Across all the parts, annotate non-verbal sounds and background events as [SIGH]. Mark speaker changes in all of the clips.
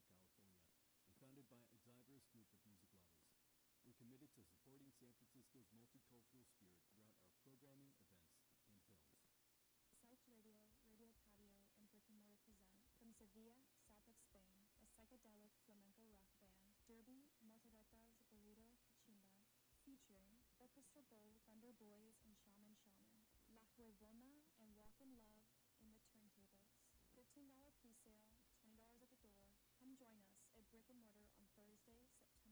Speaker 1: Francisco, California, and founded by a diverse group of music lovers. We're committed to supporting San Francisco's multicultural spirit throughout our programming, events, and films.
Speaker 2: Psyched Radio, Radio Patio, and Brick and Mortar present from Sevilla, south of Spain, a psychedelic flamenco rock band, Derby Motoretas Burrito Cachimba, featuring Orchestra Gold, Thunder Boys, and Shaman Shaman, La Huevona, and Walk in Love in the turntables. $15 pre-sale, $20 at the door. Come join us at Brick and Mortar on Thursday, September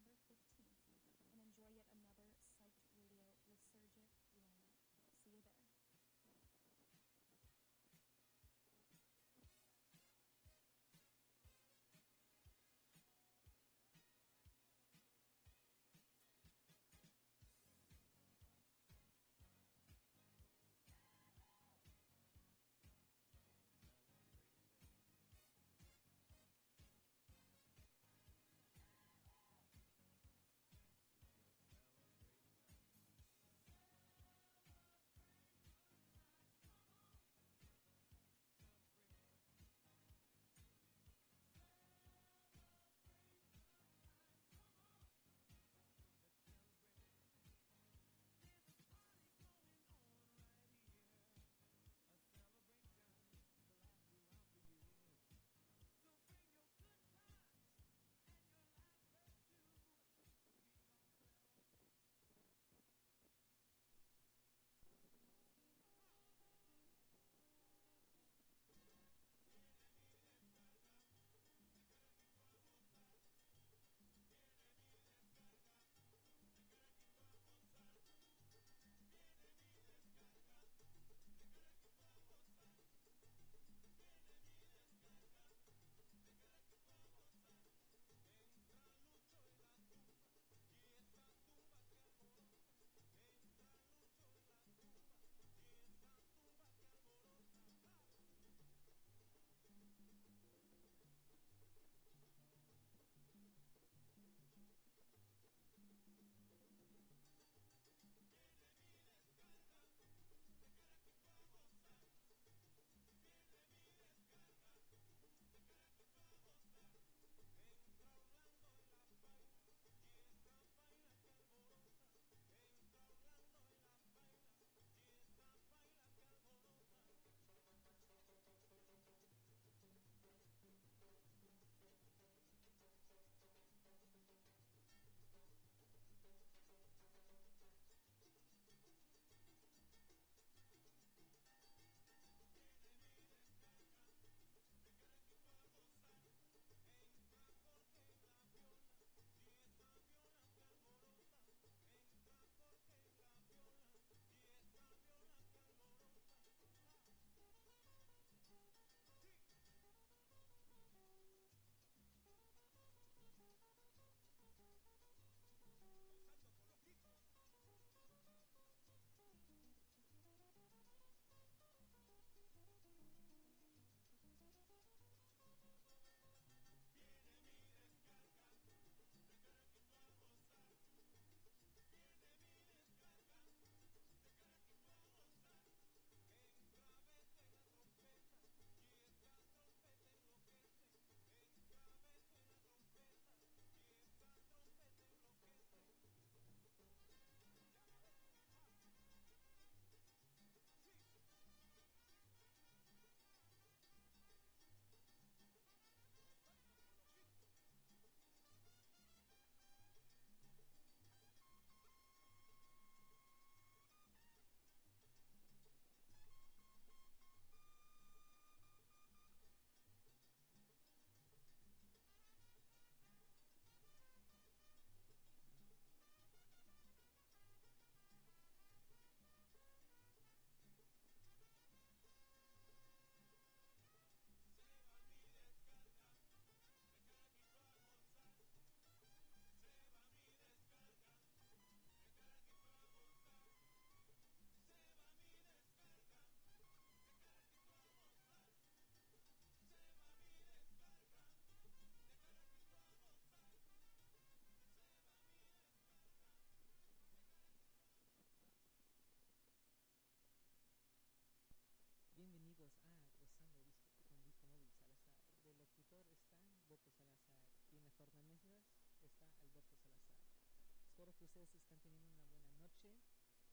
Speaker 3: que ustedes están teniendo una buena noche.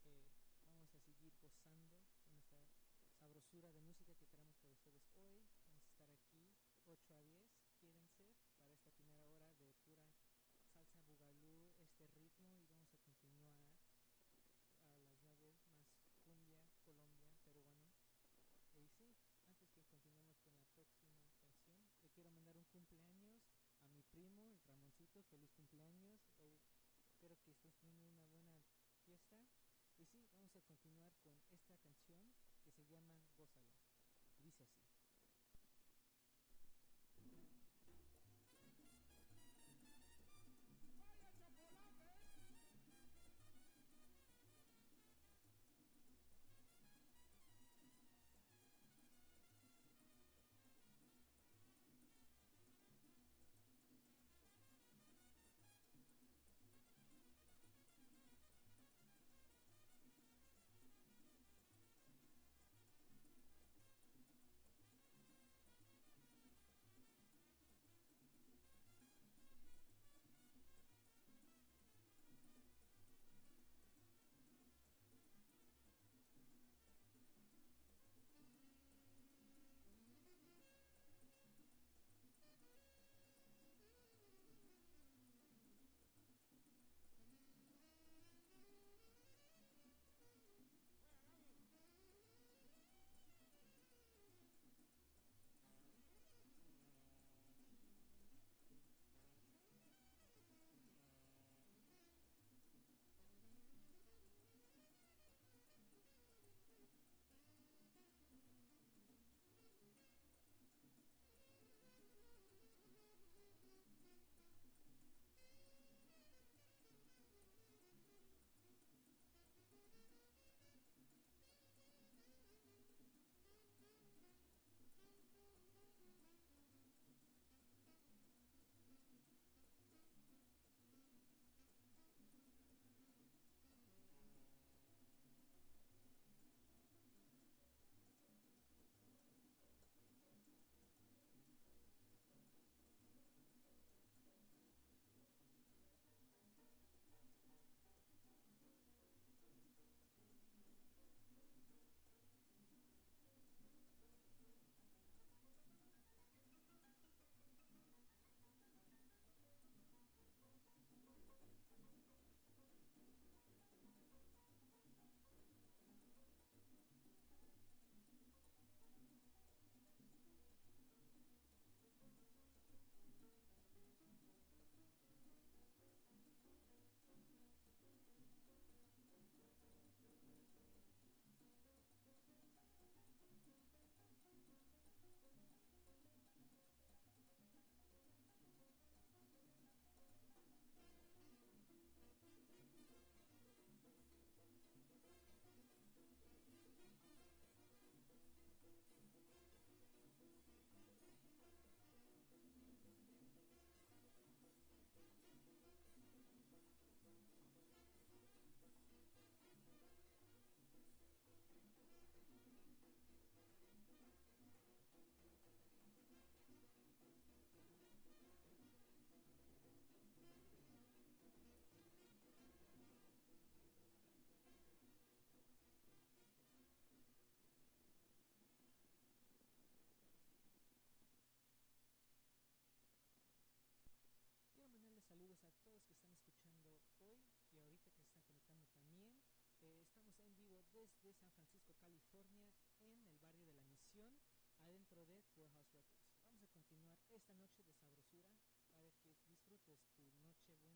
Speaker 3: Eh, vamos a seguir gozando con esta sabrosura de música que tenemos para ustedes hoy. Vamos a estar aquí 8 a 10. Quédense para esta primera hora de pura salsa bugalú, este ritmo y vamos a continuar a las 9 más cumbia, Colombia, peruano. Y sí, antes que continuemos con la próxima canción, le quiero mandar un cumpleaños a mi primo, Ramoncito, feliz cumpleaños. Espero que estés teniendo una buena fiesta. Y sí, vamos a continuar con esta canción que se llama Gózala. Dice así. Desde San Francisco, California, en el barrio de la Misión, adentro de True House Records. Vamos a continuar esta noche de sabrosura para que disfrutes tu noche buena.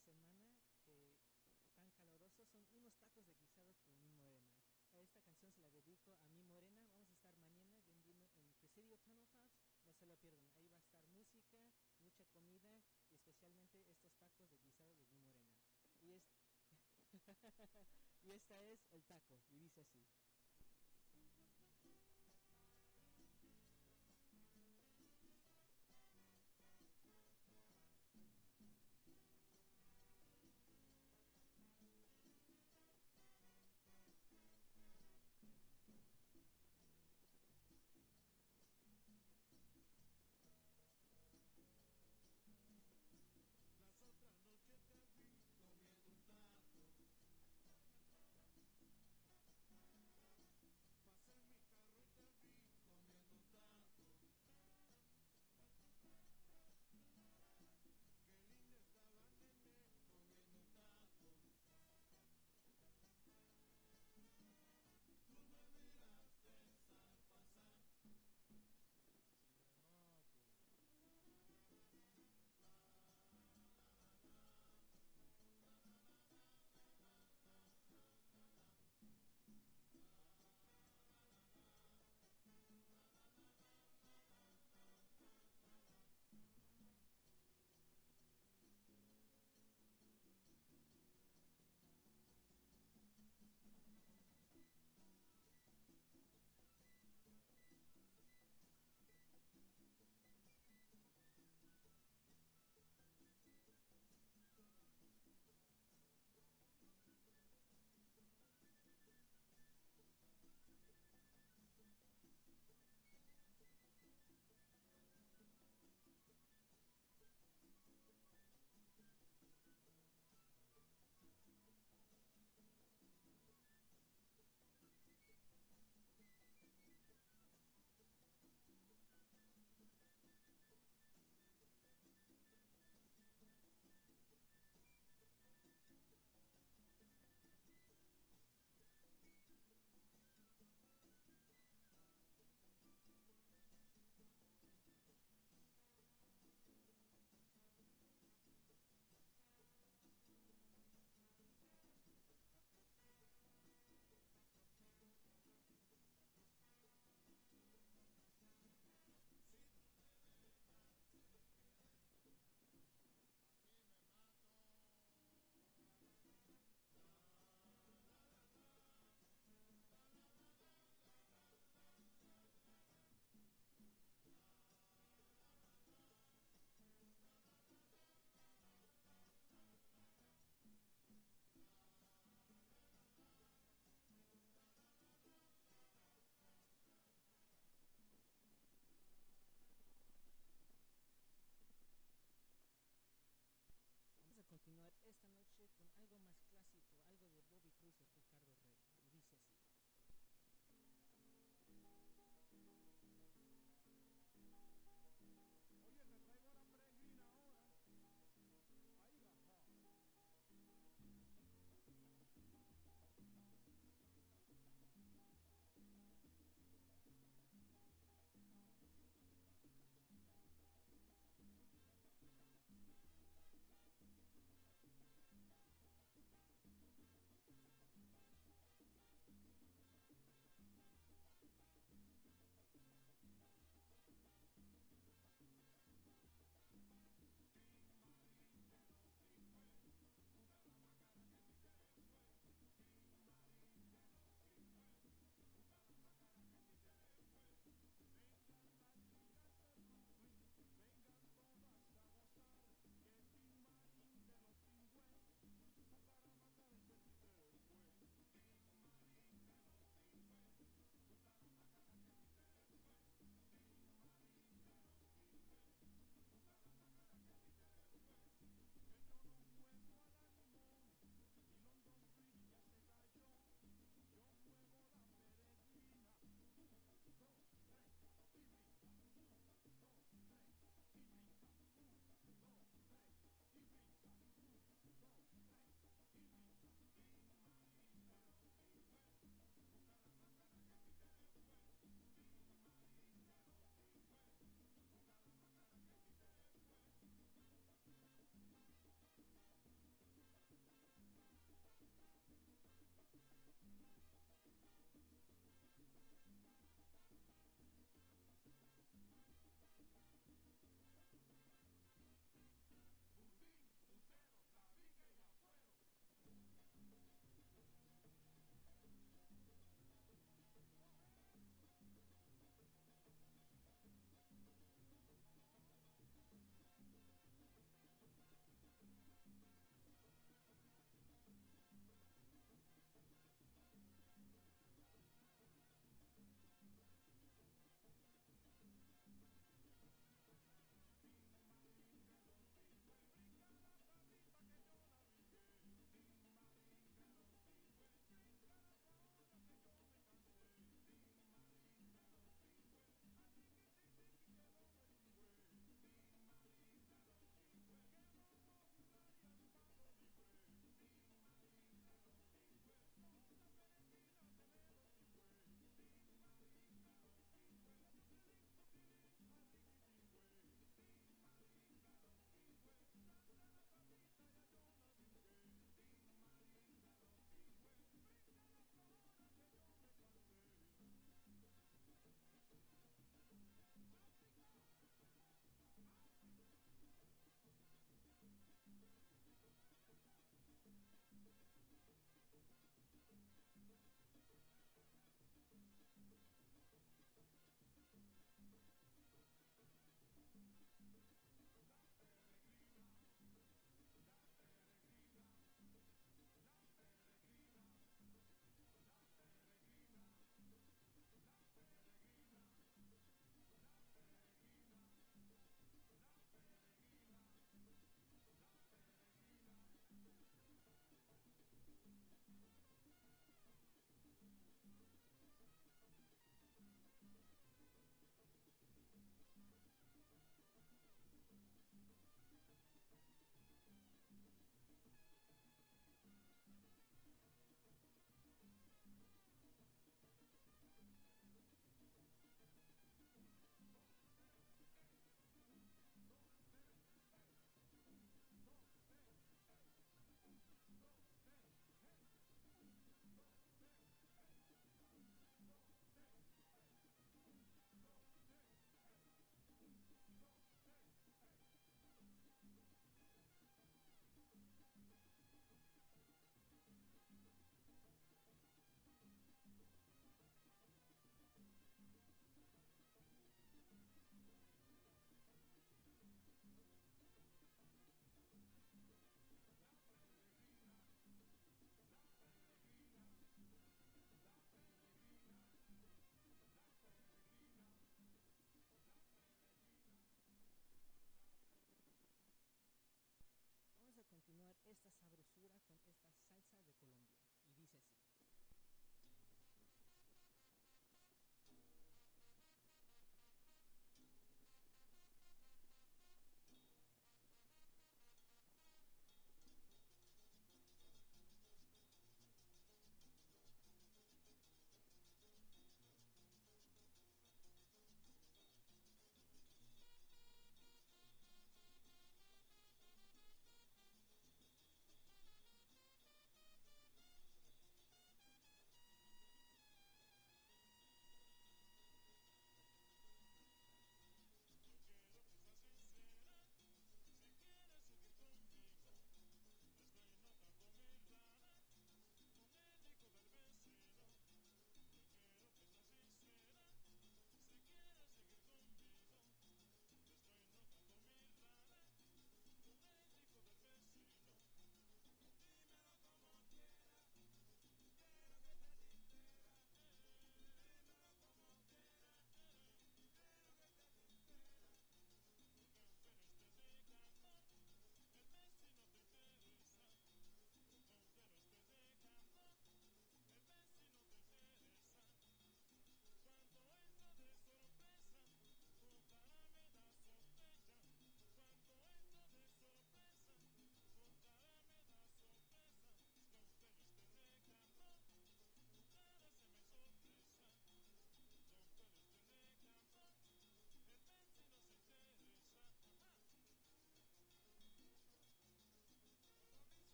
Speaker 3: Semana eh, tan caluroso? Son unos tacos de guisado con mi morena. Esta canción se la dedico a mi morena. Vamos a estar mañana vendiendo en Presidio Tunnel Tops. No se lo pierdan. Ahí va a estar música, mucha comida y especialmente estos tacos de guisado de mi morena. Y, [LAUGHS] y esta es el taco. Y dice así.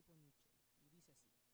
Speaker 4: Grupo Nietzsche. Y dice así.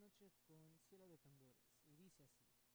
Speaker 5: Noche con Cielo de Tambores y dice así.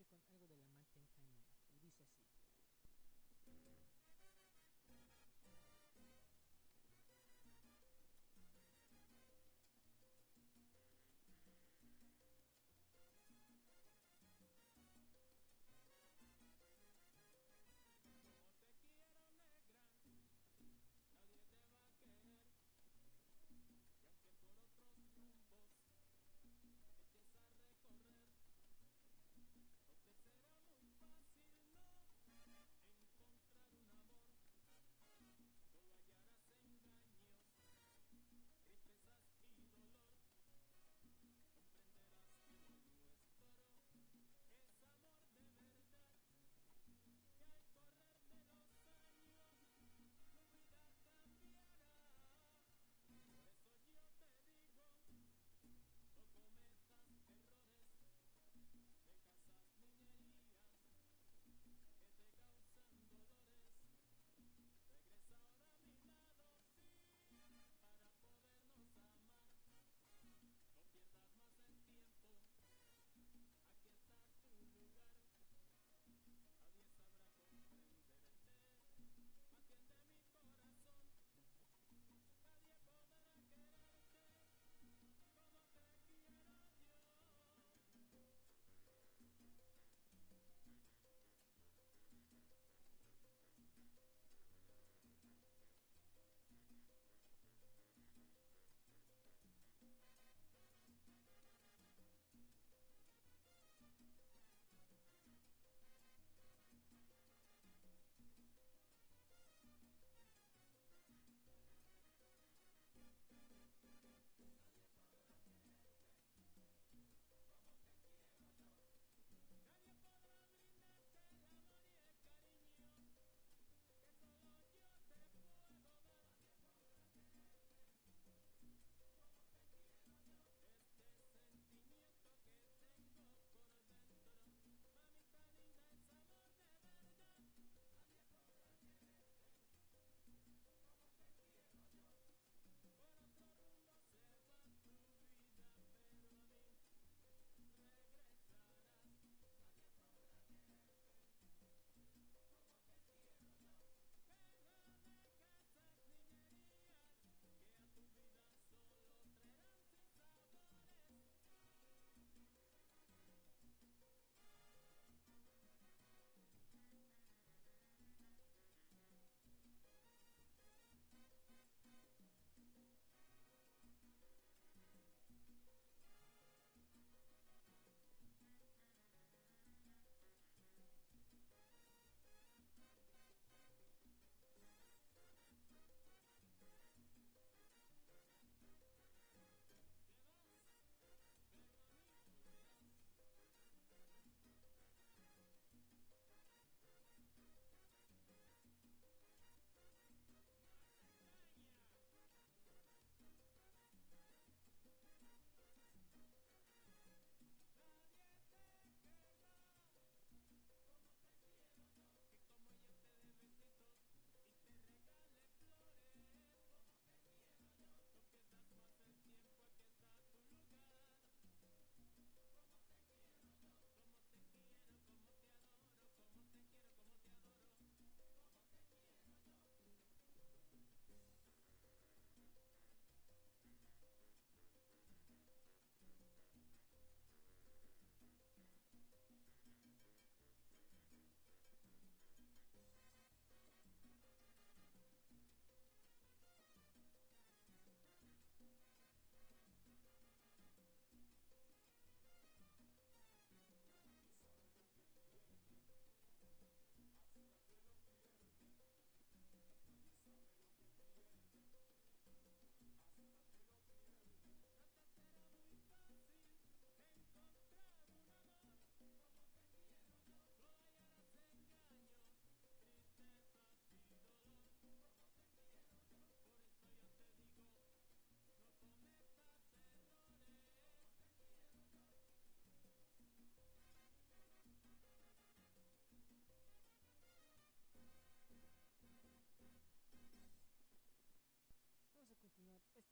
Speaker 6: chicken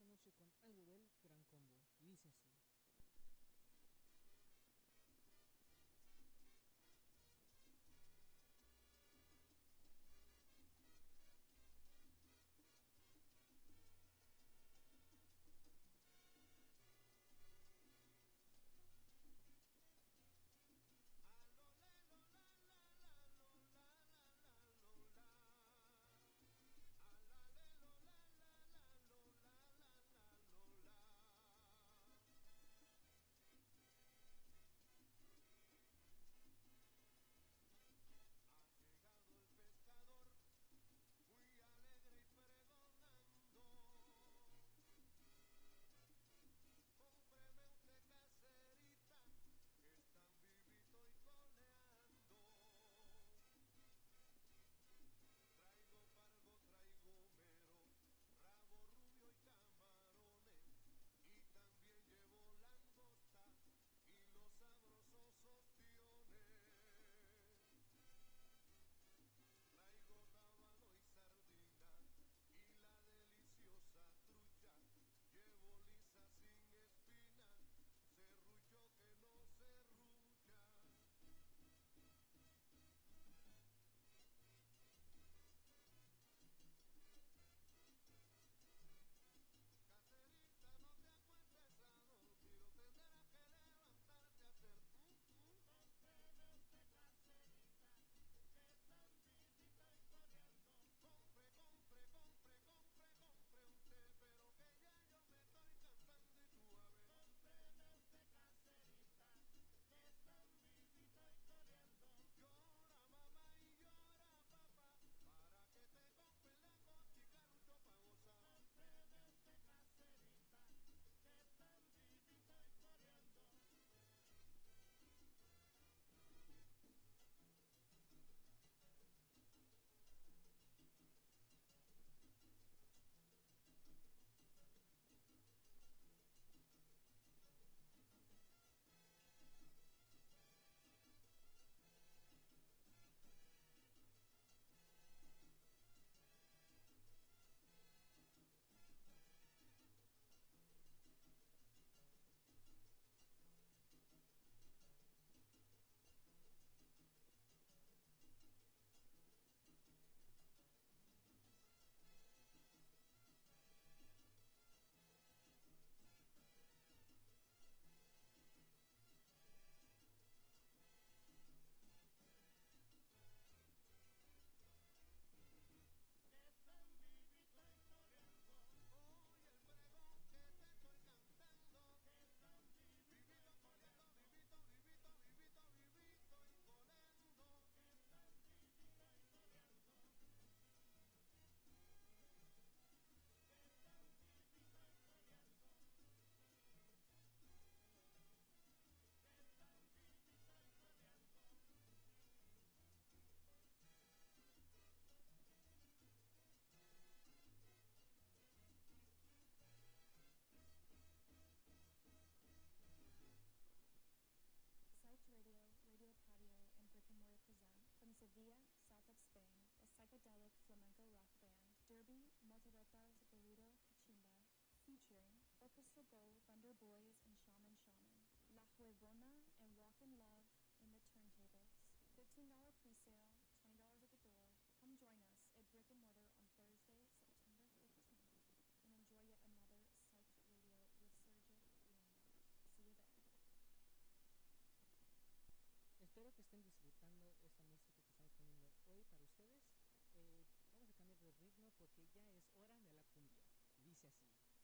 Speaker 3: noche con algo del Gran Combo. Y dice así. Derby, Motoretas, Burrito, Cachimba,
Speaker 2: featuring Orchestra Go, Thunder Boys, and Shaman Shaman, La Huevona, and Walk in Love
Speaker 7: porque ya es hora de la cumbia. Y dice así.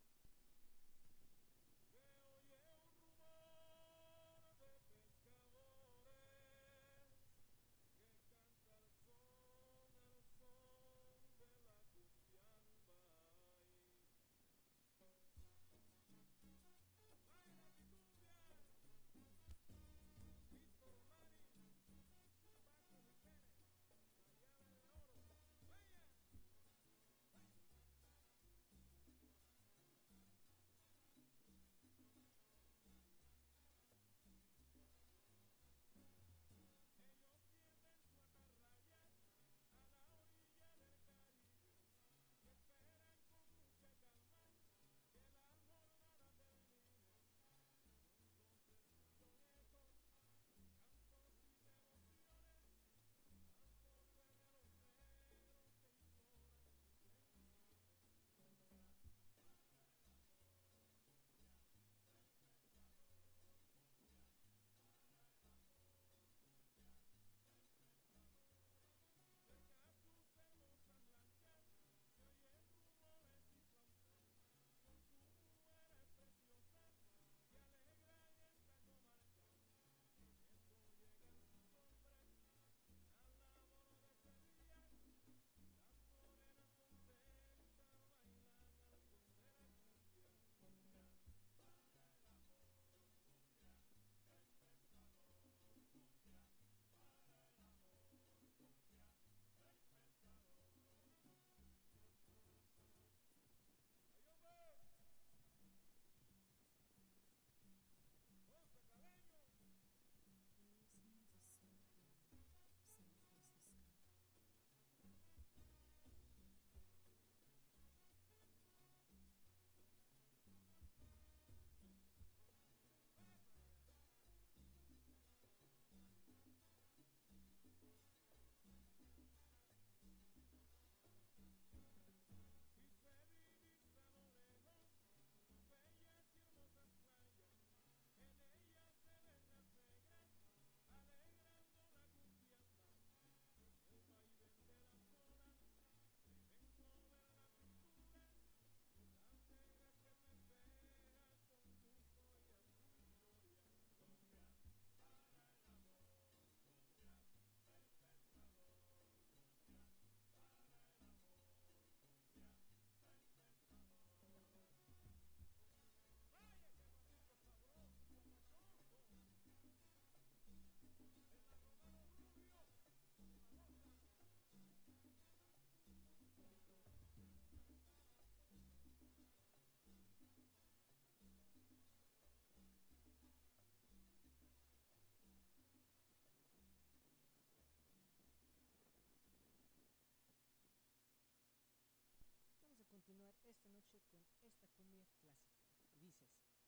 Speaker 7: continuar esta noche con esta cumbia clásica. Dices.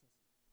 Speaker 7: Dice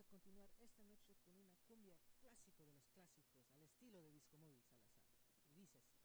Speaker 3: a continuar esta noche con una cumbia clásico de los clásicos, al estilo de Disco Móvil Salazar. Y dice así.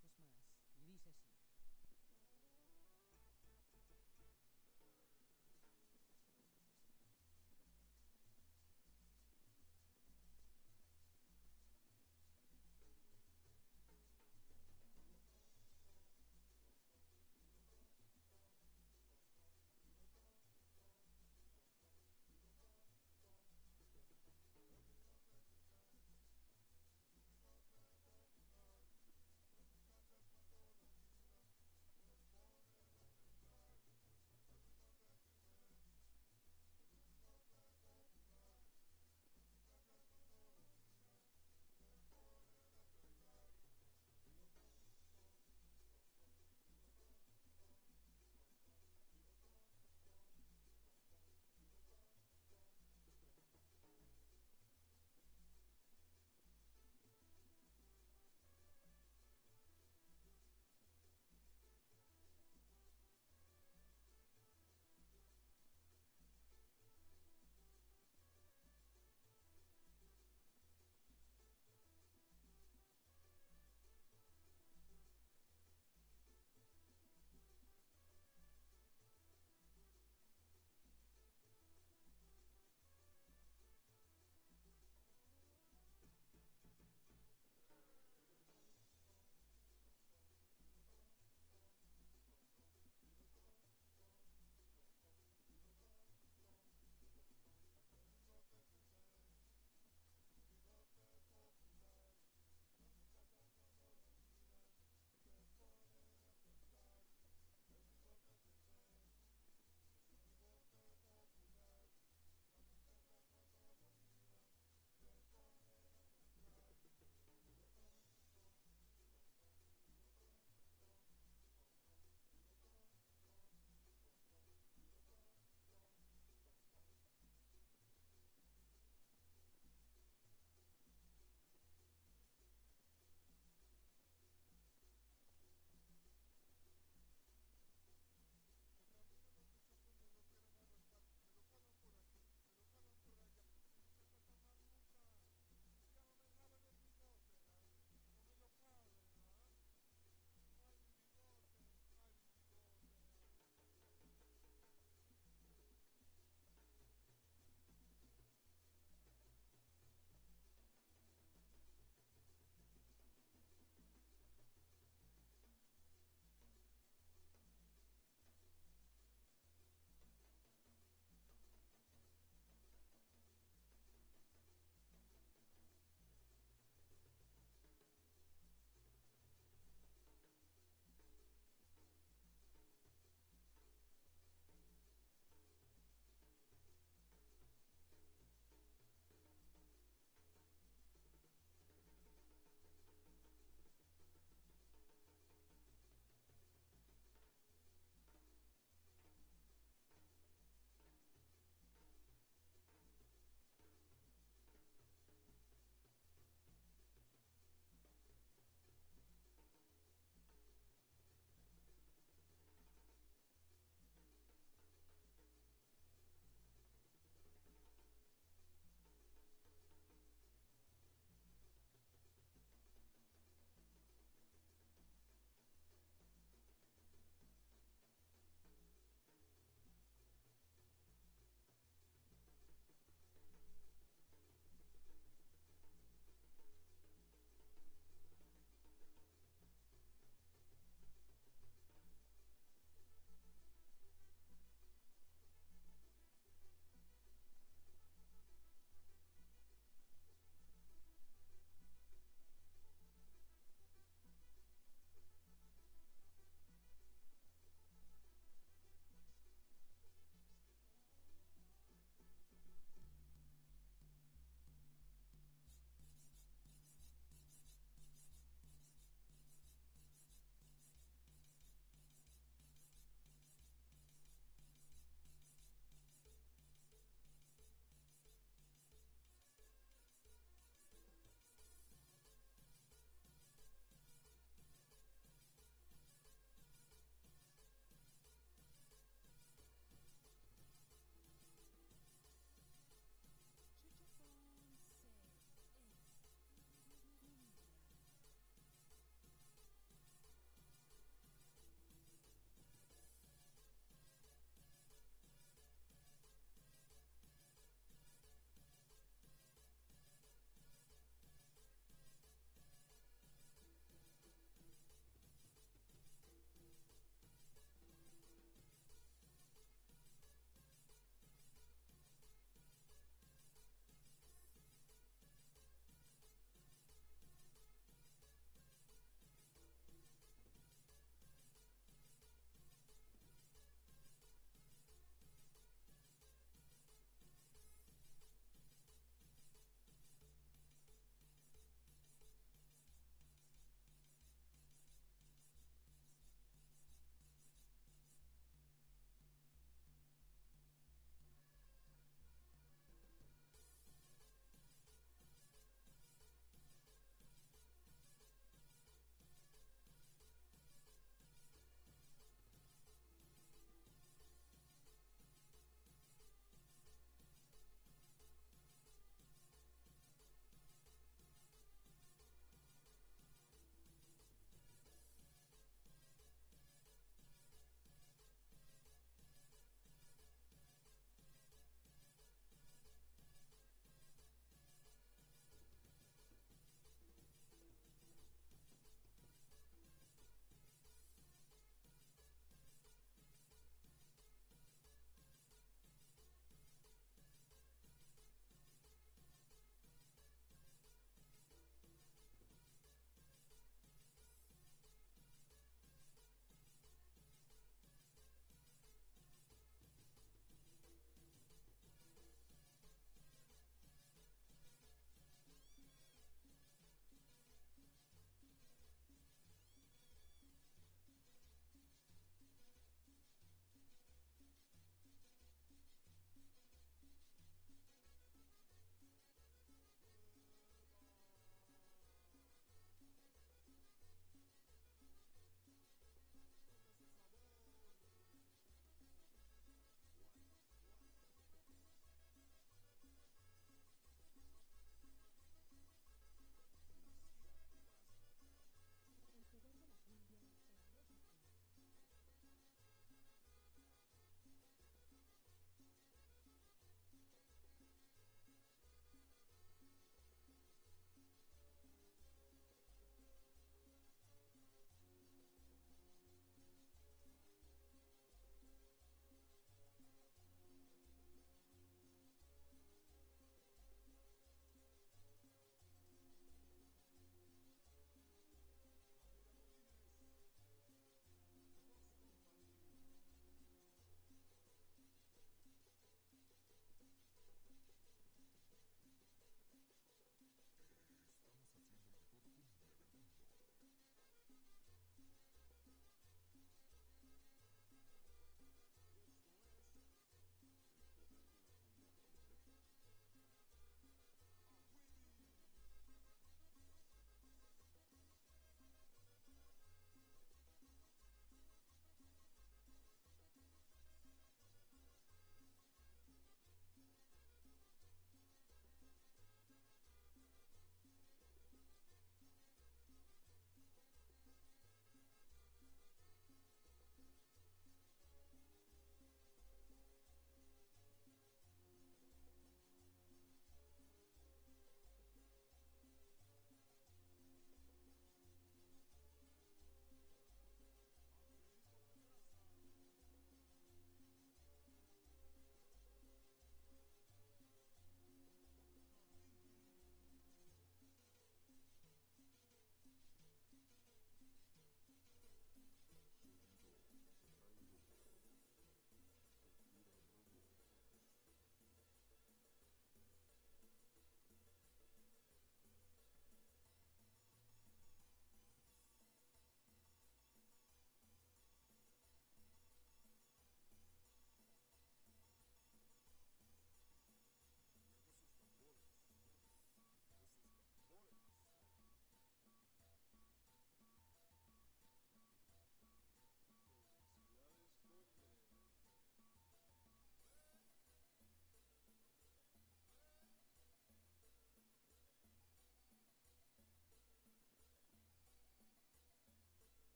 Speaker 3: Discos Más. Y dice así.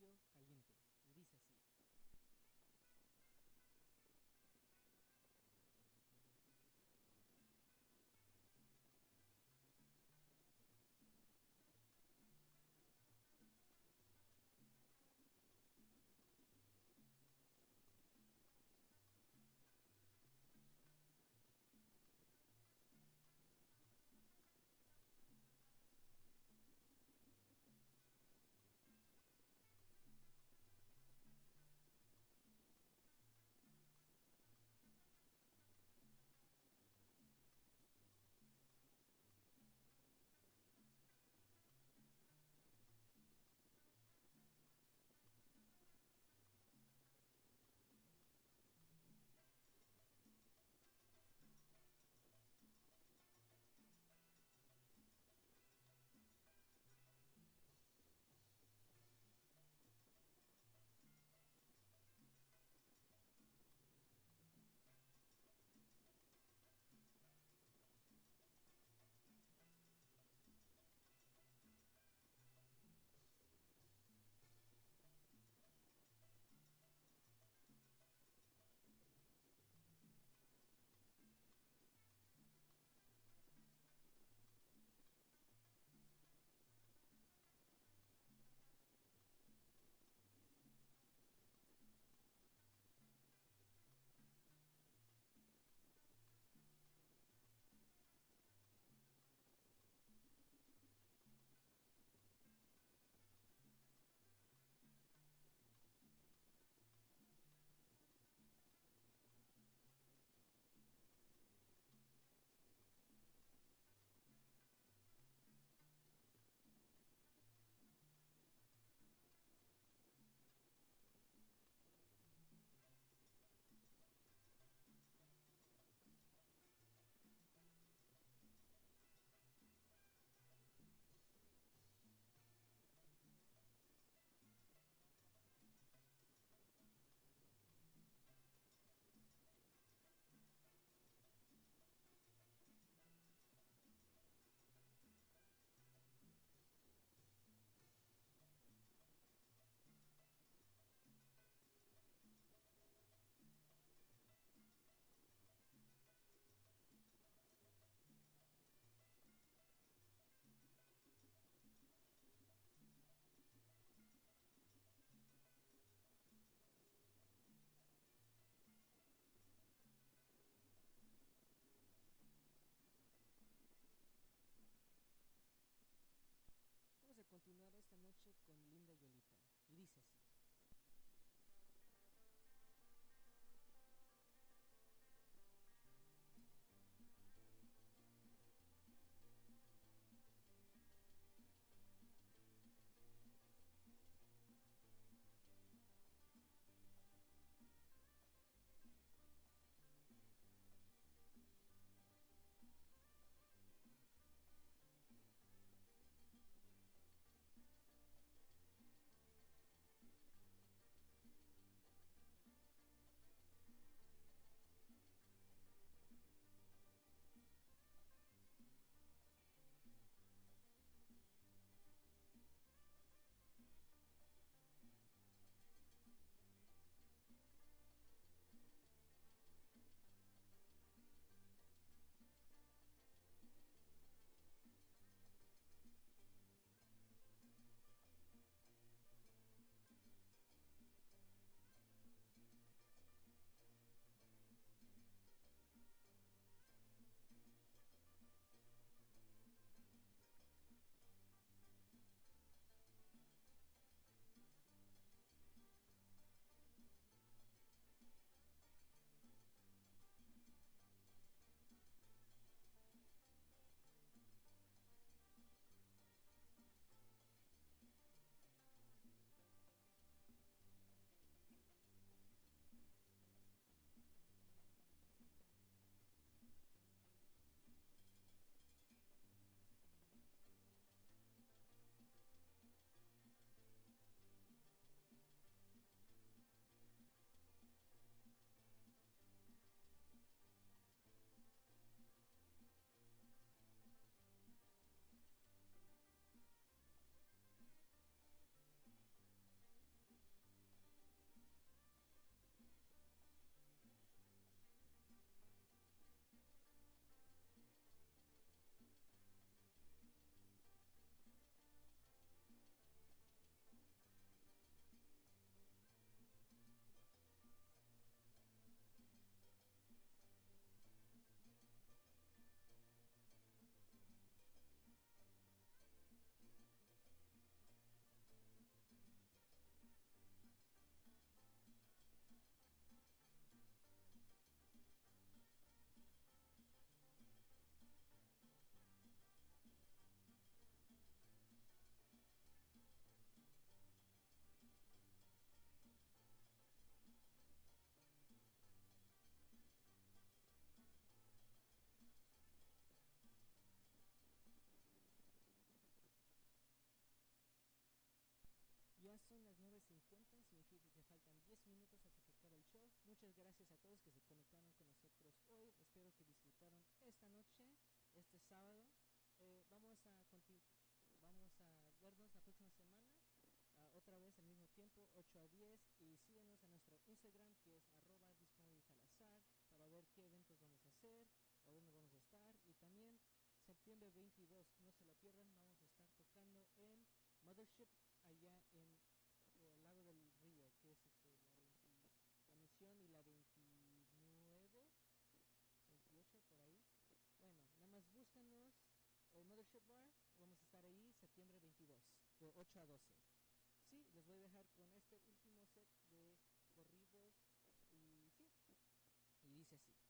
Speaker 3: you. Esta noche con Linda Yolita. Y dice así. Son las 9.50, significa que faltan 10 minutos hasta que acabe el show. Muchas gracias a todos que se conectaron con nosotros hoy. Espero que disfrutaron esta noche, este sábado. Eh, vamos a vamos a vernos la próxima semana, ah, otra vez al mismo tiempo, 8 a 10. Y síguenos en nuestro Instagram que es arroba Salazar para ver qué eventos vamos a hacer o dónde vamos a estar. Y también septiembre 22, no se lo pierdan, vamos a estar tocando en Mothership allá en eh, al lado del río, que es este, la, 20 la misión y la 29, 28 por ahí. Bueno, nada más búscanos el Mothership Bar, vamos a estar ahí septiembre 22, de 8 a 12. Sí, les voy a dejar con este último set de corridos y sí, y dice así.